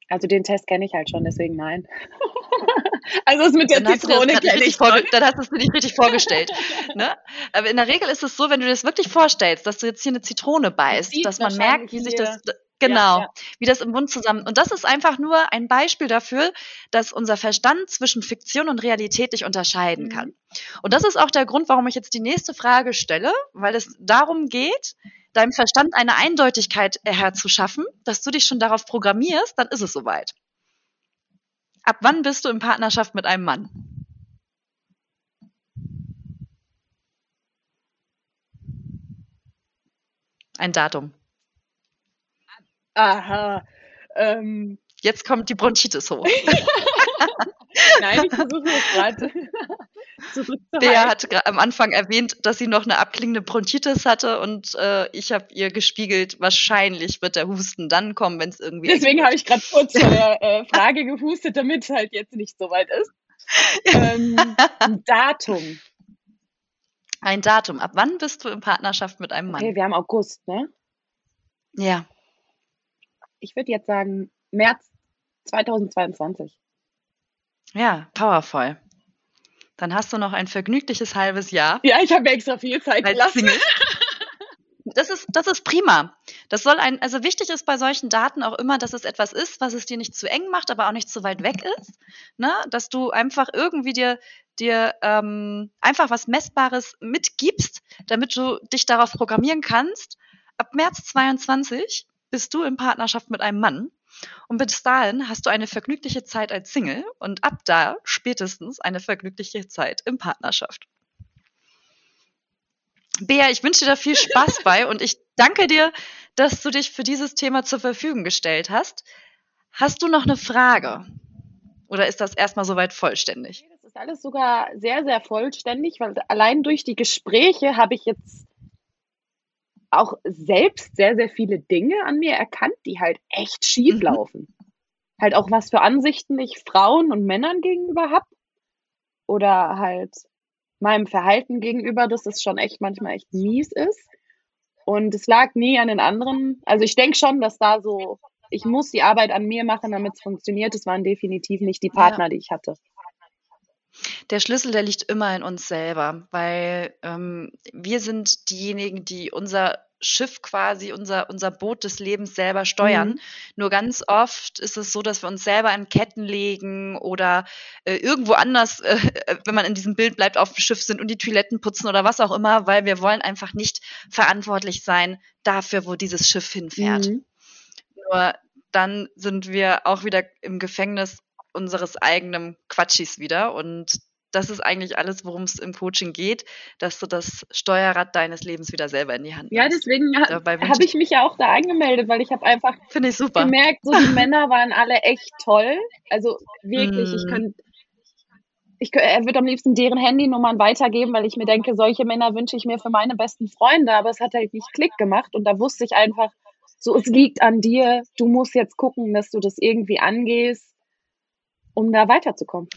Also den Test kenne ich halt schon, deswegen nein. also es mit der dann Zitrone kenne ich schon. Dann hast du es nicht richtig vorgestellt. ne? Aber in der Regel ist es so, wenn du dir das wirklich vorstellst, dass du jetzt hier eine Zitrone beißt, dass man merkt, wie sich das Genau, ja, ja. wie das im Mund zusammen. Und das ist einfach nur ein Beispiel dafür, dass unser Verstand zwischen Fiktion und Realität nicht unterscheiden mhm. kann. Und das ist auch der Grund, warum ich jetzt die nächste Frage stelle, weil es darum geht, deinem Verstand eine Eindeutigkeit herzuschaffen, dass du dich schon darauf programmierst, dann ist es soweit. Ab wann bist du in Partnerschaft mit einem Mann? Ein Datum. Aha. Ähm. Jetzt kommt die Bronchitis hoch. Nein, ich versuche es gerade zurückzuhalten. Der hat am Anfang erwähnt, dass sie noch eine abklingende Bronchitis hatte und äh, ich habe ihr gespiegelt, wahrscheinlich wird der Husten dann kommen, wenn es irgendwie. Deswegen habe ich gerade kurz vor der äh, Frage gehustet, damit es halt jetzt nicht so weit ist. Ähm, ein Datum. Ein Datum. Ab wann bist du in Partnerschaft mit einem Mann? Okay, wir haben August, ne? Ja ich würde jetzt sagen, März 2022. Ja, powervoll. Dann hast du noch ein vergnügliches halbes Jahr. Ja, ich habe extra viel Zeit gelassen. Das ist, das ist prima. Das soll ein, also wichtig ist bei solchen Daten auch immer, dass es etwas ist, was es dir nicht zu eng macht, aber auch nicht zu weit weg ist. Ne? Dass du einfach irgendwie dir, dir ähm, einfach was Messbares mitgibst, damit du dich darauf programmieren kannst. Ab März 22 bist du in Partnerschaft mit einem Mann. Und bis dahin hast du eine vergnügliche Zeit als Single und ab da spätestens eine vergnügliche Zeit in Partnerschaft. Bea, ich wünsche dir da viel Spaß bei und ich danke dir, dass du dich für dieses Thema zur Verfügung gestellt hast. Hast du noch eine Frage? Oder ist das erstmal soweit vollständig? Das ist alles sogar sehr, sehr vollständig, weil allein durch die Gespräche habe ich jetzt auch selbst sehr, sehr viele Dinge an mir erkannt, die halt echt schief mhm. laufen. Mhm. Halt auch was für Ansichten ich Frauen und Männern gegenüber habe. Oder halt meinem Verhalten gegenüber, dass es schon echt manchmal echt mies ist. Und es lag nie an den anderen. Also ich denke schon, dass da so, ich muss die Arbeit an mir machen, damit es funktioniert. Es waren definitiv nicht die Partner, ja. die ich hatte. Der Schlüssel, der liegt immer in uns selber, weil ähm, wir sind diejenigen, die unser Schiff quasi, unser, unser Boot des Lebens selber steuern. Mhm. Nur ganz oft ist es so, dass wir uns selber an Ketten legen oder äh, irgendwo anders, äh, wenn man in diesem Bild bleibt, auf dem Schiff sind und die Toiletten putzen oder was auch immer, weil wir wollen einfach nicht verantwortlich sein dafür, wo dieses Schiff hinfährt. Mhm. Nur dann sind wir auch wieder im Gefängnis unseres eigenen Quatschis wieder und das ist eigentlich alles, worum es im Coaching geht, dass du das Steuerrad deines Lebens wieder selber in die Hand nimmst. Ja, deswegen habe ich mich ja auch da angemeldet, weil ich habe einfach ich super. gemerkt, so die Männer waren alle echt toll. Also wirklich, mm. ich könnte ich, er wird am liebsten deren Handynummern weitergeben, weil ich mir denke, solche Männer wünsche ich mir für meine besten Freunde, aber es hat halt nicht Klick gemacht und da wusste ich einfach, so es liegt an dir, du musst jetzt gucken, dass du das irgendwie angehst, um da weiterzukommen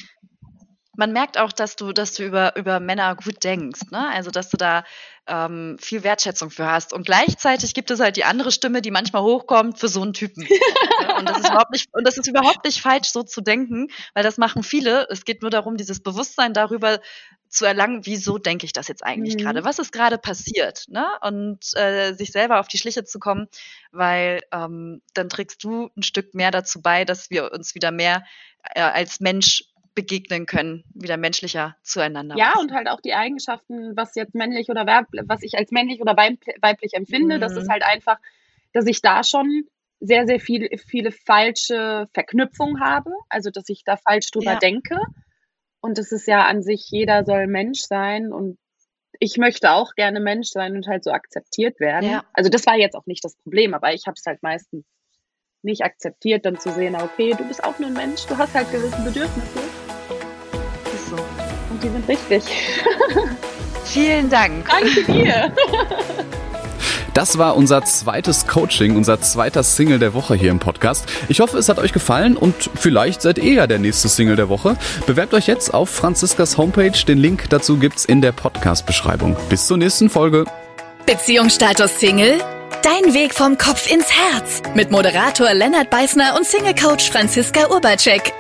man merkt auch, dass du, dass du über, über Männer gut denkst, ne? Also dass du da ähm, viel Wertschätzung für hast. Und gleichzeitig gibt es halt die andere Stimme, die manchmal hochkommt für so einen Typen. und das ist überhaupt nicht, und das ist überhaupt nicht falsch, so zu denken, weil das machen viele. Es geht nur darum, dieses Bewusstsein darüber zu erlangen, wieso denke ich das jetzt eigentlich mhm. gerade? Was ist gerade passiert? Ne? Und äh, sich selber auf die Schliche zu kommen, weil ähm, dann trägst du ein Stück mehr dazu bei, dass wir uns wieder mehr äh, als Mensch begegnen können, wieder menschlicher zueinander. Ja, und halt auch die Eigenschaften, was jetzt männlich oder weiblich, was ich als männlich oder weiblich empfinde, mhm. das ist halt einfach, dass ich da schon sehr, sehr viel, viele falsche Verknüpfungen habe, also dass ich da falsch drüber ja. denke. Und das ist ja an sich, jeder soll Mensch sein und ich möchte auch gerne Mensch sein und halt so akzeptiert werden. Ja. Also das war jetzt auch nicht das Problem, aber ich habe es halt meistens nicht akzeptiert, dann zu sehen, okay, du bist auch nur ein Mensch, du hast halt gewisse Bedürfnisse die sind richtig. Vielen Dank. Danke dir. Das war unser zweites Coaching, unser zweiter Single der Woche hier im Podcast. Ich hoffe, es hat euch gefallen und vielleicht seid ihr ja der nächste Single der Woche. Bewerbt euch jetzt auf Franziskas Homepage. Den Link dazu gibt's in der Podcast-Beschreibung. Bis zur nächsten Folge. Beziehungsstatus Single? Dein Weg vom Kopf ins Herz. Mit Moderator Lennart Beißner und Single-Coach Franziska Urbacek.